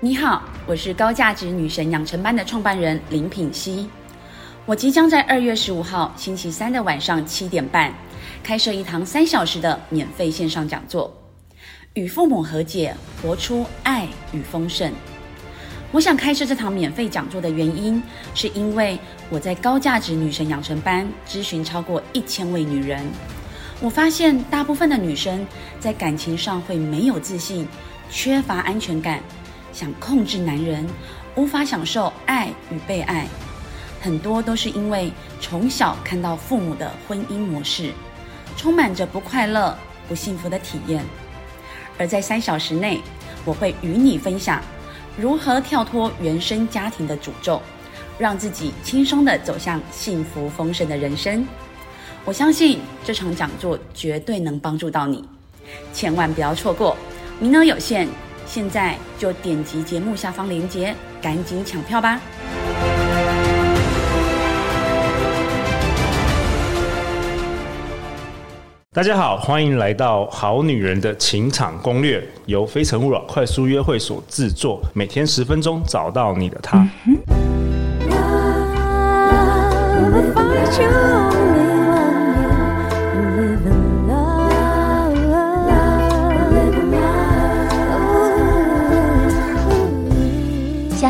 你好，我是高价值女神养成班的创办人林品熙。我即将在二月十五号星期三的晚上七点半开设一堂三小时的免费线上讲座，与父母和解，活出爱与丰盛。我想开设这堂免费讲座的原因，是因为我在高价值女神养成班咨询超过一千位女人，我发现大部分的女生在感情上会没有自信，缺乏安全感，想控制男人，无法享受爱与被爱，很多都是因为从小看到父母的婚姻模式，充满着不快乐、不幸福的体验。而在三小时内，我会与你分享。如何跳脱原生家庭的诅咒，让自己轻松地走向幸福丰盛的人生？我相信这场讲座绝对能帮助到你，千万不要错过，名额有限，现在就点击节目下方链接，赶紧抢票吧！大家好，欢迎来到《好女人的情场攻略》，由非诚勿扰快速约会所制作，每天十分钟，找到你的他。相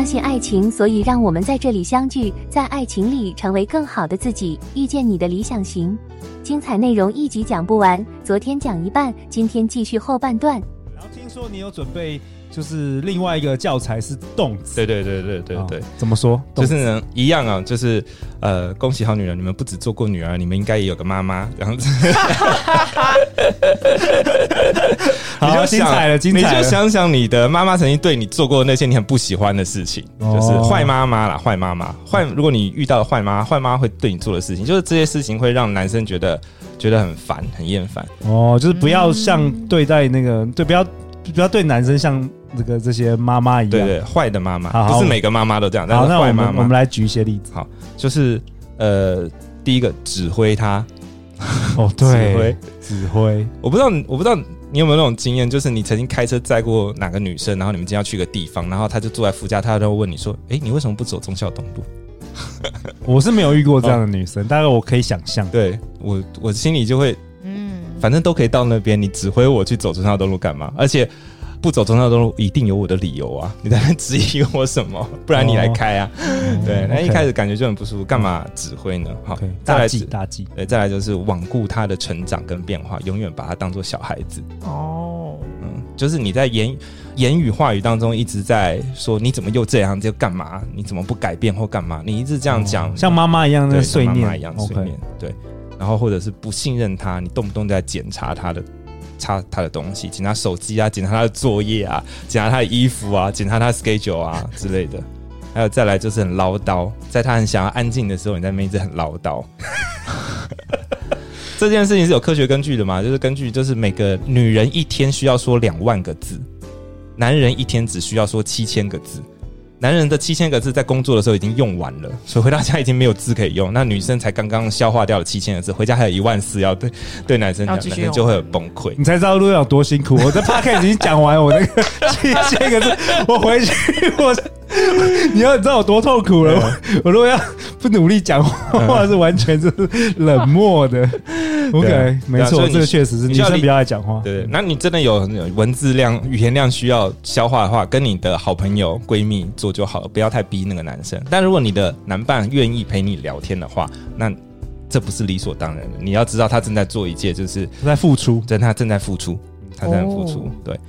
信爱情，所以让我们在这里相聚，在爱情里成为更好的自己，遇见你的理想型。精彩内容一集讲不完，昨天讲一半，今天继续后半段。然后听说你有准备，就是另外一个教材是动词。对对对对对对，对，怎么说？就是呢，一样啊，就是呃，恭喜好女人，你们不只做过女儿，你们应该也有个妈妈，这样子。好，你就精彩了，精彩了。你就想想你的妈妈曾经对你做过那些你很不喜欢的事情，哦、就是坏妈妈啦，坏妈妈，坏。如果你遇到了坏妈妈，坏妈妈会对你做的事情，就是这些事情会让男生觉得觉得很烦，很厌烦。哦，就是不要像对待那个，对，不要不要对男生像这个这些妈妈一样，对对，坏的妈妈，不是每个妈妈都这样。但是坏妈妈，那我们我们来举一些例子。好，就是呃，第一个指挥他。哦，对，指挥，指挥。我不知道，我不知道。你有没有那种经验？就是你曾经开车载过哪个女生，然后你们今天要去个地方，然后她就坐在副驾，她就会问你说：“哎、欸，你为什么不走忠孝东路？”我是没有遇过这样的女生，大概我可以想象。对我，我心里就会，嗯，反正都可以到那边，你指挥我去走忠孝东路干嘛？而且。不走忠孝东路一定有我的理由啊！你在那质疑我什么？不然你来开啊？哦、对，那、嗯、一开始感觉就很不舒服，干嘛指挥呢？好，再来大忌大忌。对，再来就是罔顾他的成长跟变化，永远把他当做小孩子。哦，嗯，就是你在言言语话语当中一直在说你怎么又这样就干嘛？你怎么不改变或干嘛？你一直这样讲、哦，像妈妈一样的碎念，妈妈一样碎念。对，然后或者是不信任他，你动不动在检查他的。查他的东西，检查手机啊，检查他的作业啊，检查他的衣服啊，检查他的 schedule 啊之类的。还有再来就是很唠叨，在他很想要安静的时候，你在那边一直很唠叨。这件事情是有科学根据的嘛？就是根据就是每个女人一天需要说两万个字，男人一天只需要说七千个字。男人的七千个字在工作的时候已经用完了，所以回到家已经没有字可以用。那女生才刚刚消化掉了七千个字，回家还有一万四要对对男生讲，男生就会有崩溃。你才知道路有多辛苦。我在 Podcast 已经讲完我那个七千个字，我回去 我。你要知道我多痛苦了。我，如果要不努力讲话，是完全就是冷漠的。OK，没错，这个确实是女生比较爱讲话。对，那你真的有文字量、语言量需要消化的话，跟你的好朋友、闺蜜做就好了，不要太逼那个男生。但如果你的男伴愿意陪你聊天的话，那这不是理所当然的。你要知道，他正在做一件，就是在付出，真他正在付出，他正在付出。对，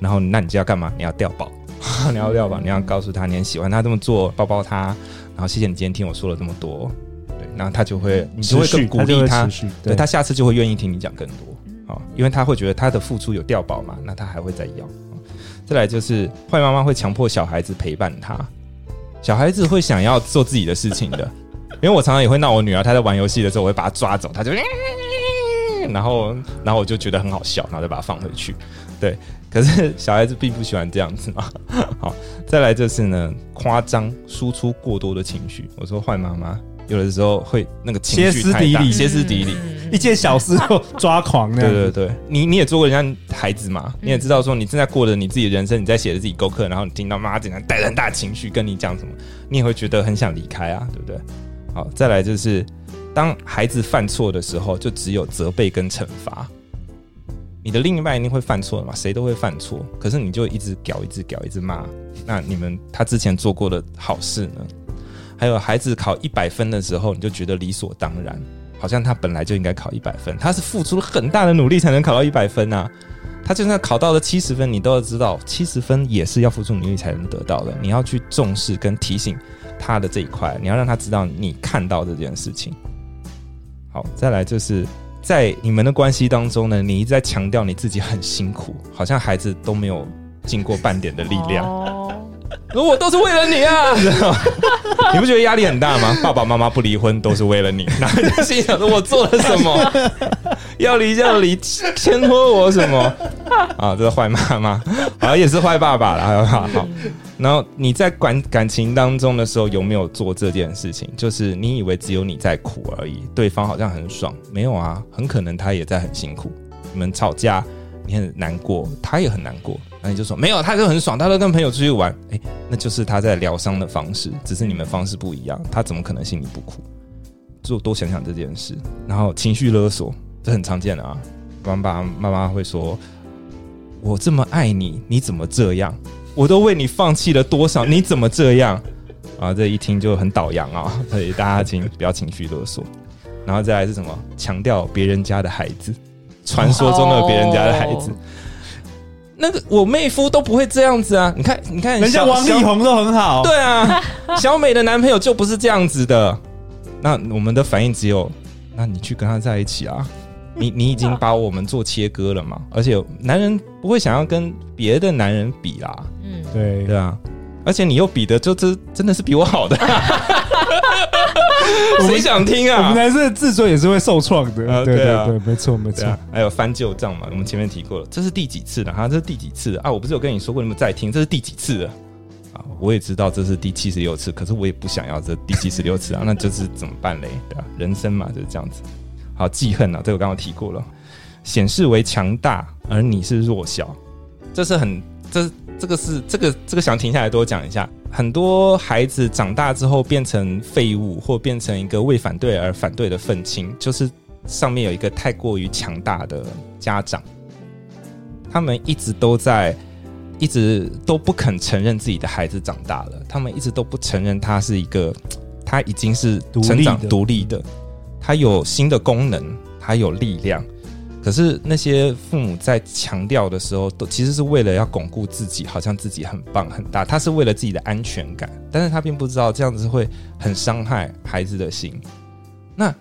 然后那你就要干嘛？你要掉宝。你要掉包，你要告诉他你很喜欢他这么做，抱抱他，然后谢谢你今天听我说了这么多，对，然后他就会，你就会更鼓励他，他对，他下次就会愿意听你讲更多，好，因为他会觉得他的付出有掉宝嘛，那他还会再要。再来就是坏妈妈会强迫小孩子陪伴他，小孩子会想要做自己的事情的，因为我常常也会闹我女儿，她在玩游戏的时候，我会把她抓走，她就，然后然后我就觉得很好笑，然后再把她放回去，对。可是小孩子并不喜欢这样子嘛。好，再来就是呢，夸张输出过多的情绪。我说坏妈妈有的时候会那个情绪太大，歇斯底里，歇斯底里。一件小事就抓狂那样。对对对，你你也做过人家孩子嘛，你也知道说你正在过着你自己的人生，你在写着自己功课，然后你听到妈妈竟然带着很大情绪跟你讲什么，你也会觉得很想离开啊，对不对？好，再来就是当孩子犯错的时候，就只有责备跟惩罚。你的另一半一定会犯错的嘛，谁都会犯错，可是你就一直屌，一直屌，一直骂。那你们他之前做过的好事呢？还有孩子考一百分的时候，你就觉得理所当然，好像他本来就应该考一百分，他是付出了很大的努力才能考到一百分啊。他就算考到了七十分，你都要知道，七十分也是要付出努力才能得到的。你要去重视跟提醒他的这一块，你要让他知道你看到这件事情。好，再来就是在你们的关系当中呢，你一直在强调你自己很辛苦，好像孩子都没有尽过半点的力量。我都是为了你啊！你不觉得压力很大吗？爸爸妈妈不离婚都是为了你，然后就心想说：“我做了什么？要离就要离，牵拖我什么？”啊，这是坏妈妈，好像也是坏爸爸了。好，好，然后你在感感情当中的时候，有没有做这件事情？就是你以为只有你在苦而已，对方好像很爽，没有啊，很可能他也在很辛苦。你们吵架，你很难过，他也很难过。那你就说没有，他就很爽，他都跟朋友出去玩，哎，那就是他在疗伤的方式，只是你们方式不一样。他怎么可能心里不苦？就多想想这件事。然后情绪勒索，这很常见的啊。爸爸妈妈会说：“我这么爱你，你怎么这样？我都为你放弃了多少，你怎么这样？”啊，这一听就很倒洋啊，所以大家请不要情绪勒索。然后再来是什么？强调别人家的孩子，传说中的别人家的孩子。哦那个我妹夫都不会这样子啊！你看，你看，人家王力宏都很好。对啊，小美的男朋友就不是这样子的。那我们的反应只有，那你去跟他在一起啊！你你已经把我们做切割了嘛？而且男人不会想要跟别的男人比啦。嗯，对对啊。而且你又比的就真真的是比我好的，谁想听啊？我们男生的自尊也是会受创的。啊，对对啊，对，没错没错。还有翻旧账嘛？我们前面提过了，这是第几次了？哈，这是第几次啊？我不是有跟你说过，你们在听，这是第几次了？啊，我也知道这是第七十六次，可是我也不想要这第七十六次啊，那就是怎么办嘞？对吧？人生嘛就是这样子。好，记恨啊，这个刚刚提过了，显示为强大，而你是弱小，这是很这。这个是这个这个想停下来多讲一下。很多孩子长大之后变成废物，或变成一个为反对而反对的愤青，就是上面有一个太过于强大的家长，他们一直都在，一直都不肯承认自己的孩子长大了，他们一直都不承认他是一个，他已经是成长独立的，他有新的功能，他有力量。可是那些父母在强调的时候，都其实是为了要巩固自己，好像自己很棒很大。他是为了自己的安全感，但是他并不知道这样子会很伤害孩子的心。那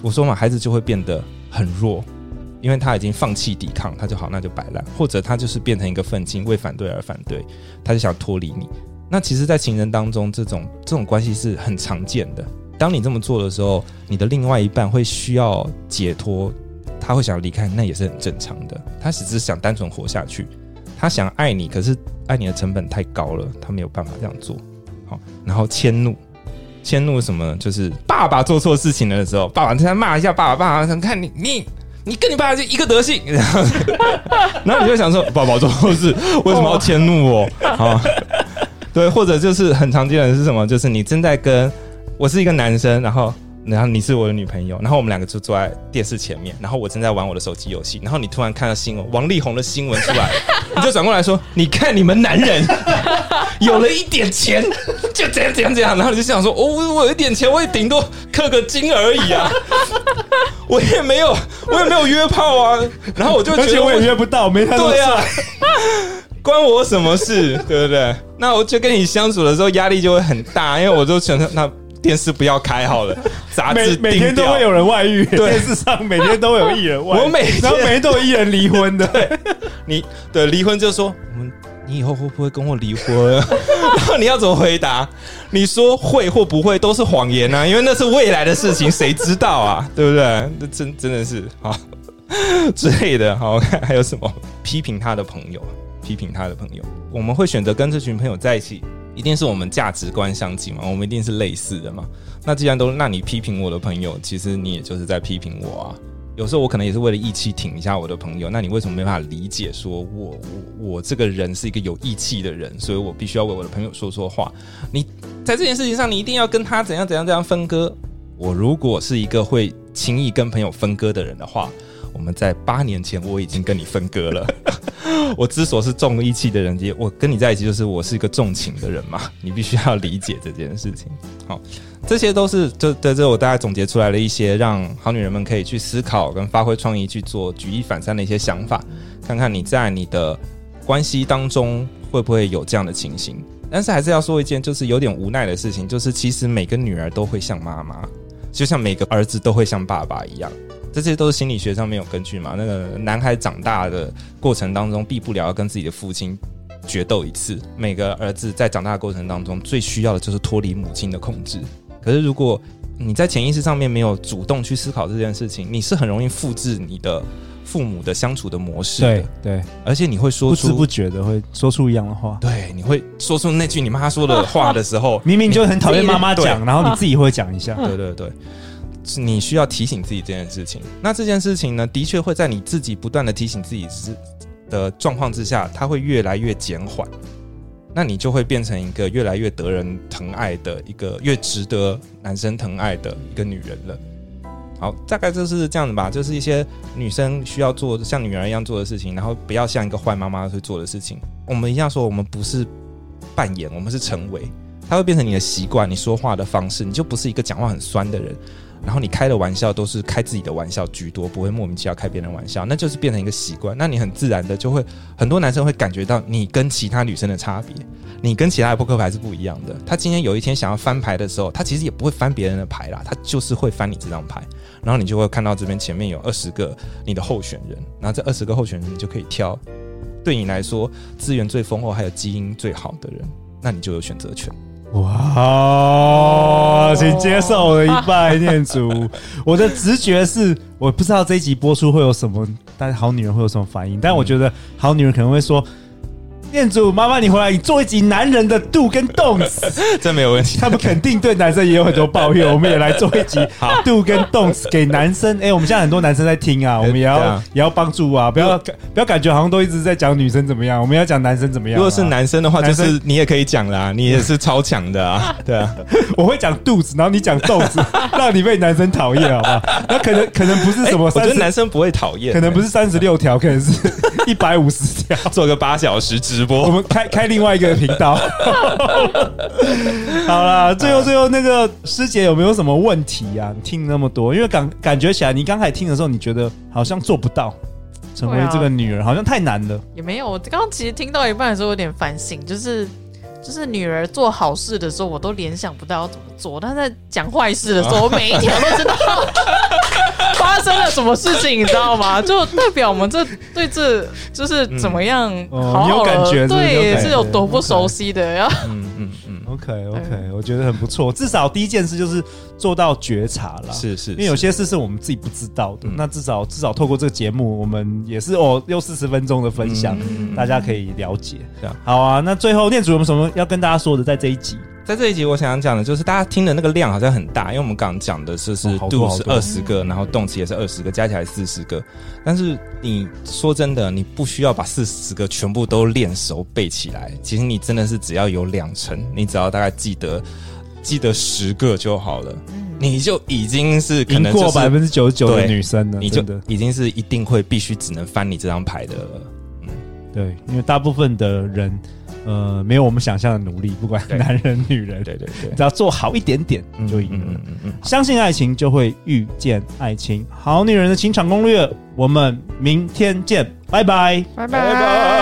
我说嘛，孩子就会变得很弱，因为他已经放弃抵抗，他就好，那就摆烂，或者他就是变成一个愤青，为反对而反对，他就想脱离你。那其实，在情人当中，这种这种关系是很常见的。当你这么做的时候，你的另外一半会需要解脱。他会想要离开，那也是很正常的。他只是想单纯活下去，他想爱你，可是爱你的成本太高了，他没有办法这样做。好，然后迁怒，迁怒什么呢？就是爸爸做错事情了的时候，爸爸在骂一下爸爸，爸爸想看你，你你跟你爸爸就一个德性，然后，然后你就想说，爸爸做错事，为什么要迁怒我？啊，对，或者就是很常见的是什么？就是你正在跟我是一个男生，然后。然后你是我的女朋友，然后我们两个就坐在电视前面，然后我正在玩我的手机游戏，然后你突然看到新闻，王力宏的新闻出来，你就转过来说：“你看你们男人有了一点钱，就这样这样这样。”然后你就想说：“哦，我有一点钱，我也顶多氪个金而已啊，我也没有，我也没有约炮啊。”然后我就觉得我也约不到，没他对啊，关我什么事，对不对？那我就跟你相处的时候压力就会很大，因为我就觉得那。电视不要开好了，杂志每天都会有人外遇，电视上每天都有艺人外遇，我每然后 每天都有艺人离婚的。对，你对离婚就说，我们你以后会不会跟我离婚？然后你要怎么回答？你说会或不会都是谎言啊，因为那是未来的事情，谁知道啊？对不对？那真真的是好之类的。好，我看还有什么批评他的朋友，批评他的朋友，我们会选择跟这群朋友在一起。一定是我们价值观相近嘛？我们一定是类似的嘛？那既然都，那你批评我的朋友，其实你也就是在批评我啊。有时候我可能也是为了义气挺一下我的朋友，那你为什么没办法理解？说我我我这个人是一个有义气的人，所以我必须要为我的朋友说说话。你在这件事情上，你一定要跟他怎样怎样怎样分割。我如果是一个会轻易跟朋友分割的人的话，我们在八年前我已经跟你分割了。我之所是重义气的人，我跟你在一起就是我是一个重情的人嘛，你必须要理解这件事情。好，这些都是就在这我大概总结出来了一些让好女人们可以去思考跟发挥创意去做举一反三的一些想法，看看你在你的关系当中会不会有这样的情形。但是还是要说一件就是有点无奈的事情，就是其实每个女儿都会像妈妈。就像每个儿子都会像爸爸一样，这些都是心理学上面有根据嘛。那个男孩长大的过程当中，避不了要跟自己的父亲决斗一次。每个儿子在长大的过程当中，最需要的就是脱离母亲的控制。可是如果你在潜意识上面没有主动去思考这件事情，你是很容易复制你的父母的相处的模式的。对对，而且你会说出不知不觉的会说出一样的话。对，你会说出那句你妈说的话的时候，明明就很讨厌妈妈讲，然后你自己会讲一下。对对对，你需要提醒自己这件事情。那这件事情呢，的确会在你自己不断的提醒自己之的状况之下，它会越来越减缓。那你就会变成一个越来越得人疼爱的一个越值得男生疼爱的一个女人了。好，大概就是这样子吧，就是一些女生需要做像女儿一样做的事情，然后不要像一个坏妈妈去做的事情。我们一样说，我们不是扮演，我们是成为，它会变成你的习惯，你说话的方式，你就不是一个讲话很酸的人。然后你开的玩笑都是开自己的玩笑居多，不会莫名其妙开别人玩笑，那就是变成一个习惯。那你很自然的就会，很多男生会感觉到你跟其他女生的差别，你跟其他的扑克牌是不一样的。他今天有一天想要翻牌的时候，他其实也不会翻别人的牌啦，他就是会翻你这张牌。然后你就会看到这边前面有二十个你的候选人，然后这二十个候选人你就可以挑，对你来说资源最丰厚还有基因最好的人，那你就有选择权。哇，请接受我的一拜念祖。我的直觉是，我不知道这一集播出会有什么，但是好女人会有什么反应？但我觉得好女人可能会说。念祖，麻烦你回来，你做一集男人的 do 跟 don'ts，这没有问题。他们肯定对男生也有很多抱怨，我们也来做一集 do 跟 don'ts 给男生。哎、欸，我们现在很多男生在听啊，我们也要也要帮助啊，不要不要感觉好像都一直在讲女生怎么样，我们要讲男生怎么样、啊。如果是男生的话，就是你也可以讲啦，你也是超强的啊，对啊。我会讲肚子，然后你讲 don'ts，让你被男生讨厌，好不好？那可能可能不是什么，30, 我觉得男生不会讨厌，可能不是三十六条，可能是一百五十条，做个八小时直播，我们开开另外一个频道。好啦，最后最后那个师姐有没有什么问题呀、啊？你听那么多，因为感感觉起来，你刚才听的时候，你觉得好像做不到成为这个女人，好像太难了。也没有，我刚刚其实听到一半的时候有点反省，就是就是女儿做好事的时候，我都联想不到要怎么做，但在讲坏事的时候，我每一条都知道。发生了什么事情，你知道吗？就代表我们这对这就是怎么样好好、嗯哦，有感觉，对，是有多不熟悉的呀。嗯嗯嗯，OK OK，我觉得很不错。至少第一件事就是做到觉察了，是是，因为有些事是我们自己不知道的。那至少至少透过这个节目，我们也是哦，又四十分钟的分享，大家可以了解。好啊。那最后念主有没有什么要跟大家说的？在这一集。在这一集，我想讲的就是大家听的那个量好像很大，因为我们刚刚讲的是是 do 是二十个，然后动词也是二十个，加起来四十个。但是你说真的，你不需要把四十个全部都练熟背起来。其实你真的是只要有两成，你只要大概记得记得十个就好了，你就已经是可能过百分之九十九的女生了，你就已经是一定会必须只能翻你这张牌的了。嗯，对，因为大部分的人。呃，没有我们想象的努力，不管 男人女人，对对对，只要做好一点点就赢了。嗯嗯嗯，相信爱情就会遇见爱情，好女人的情场攻略，我们明天见，拜拜，拜拜。